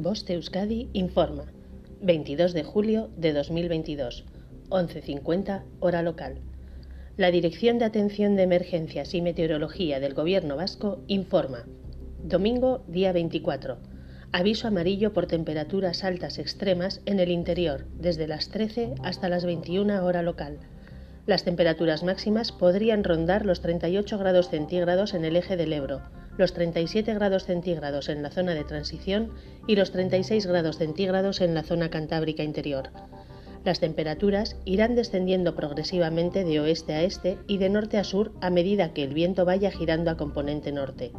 Voste Euskadi informa. 22 de julio de 2022, 11.50 hora local. La Dirección de Atención de Emergencias y Meteorología del Gobierno Vasco informa. Domingo, día 24. Aviso amarillo por temperaturas altas extremas en el interior, desde las 13 hasta las 21 hora local. Las temperaturas máximas podrían rondar los 38 grados centígrados en el eje del Ebro, los 37 grados centígrados en la zona de transición y los 36 grados centígrados en la zona cantábrica interior. Las temperaturas irán descendiendo progresivamente de oeste a este y de norte a sur a medida que el viento vaya girando a componente norte.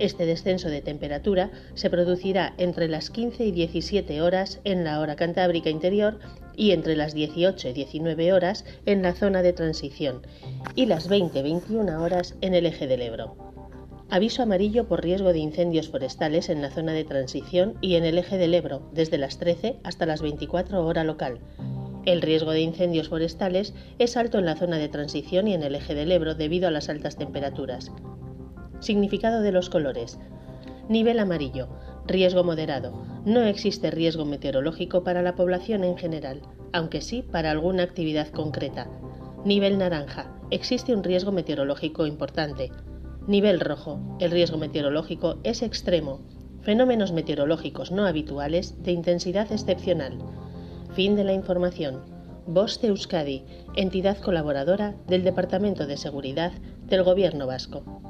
Este descenso de temperatura se producirá entre las 15 y 17 horas en la hora cantábrica interior y entre las 18 y 19 horas en la zona de transición y las 20-21 horas en el eje del Ebro. Aviso amarillo por riesgo de incendios forestales en la zona de transición y en el eje del Ebro, desde las 13 hasta las 24 hora local. El riesgo de incendios forestales es alto en la zona de transición y en el eje del Ebro debido a las altas temperaturas. Significado de los colores. Nivel amarillo. Riesgo moderado. No existe riesgo meteorológico para la población en general, aunque sí para alguna actividad concreta. Nivel naranja. Existe un riesgo meteorológico importante. Nivel rojo. El riesgo meteorológico es extremo. Fenómenos meteorológicos no habituales de intensidad excepcional. Fin de la información. Voz de Euskadi, entidad colaboradora del Departamento de Seguridad del Gobierno Vasco.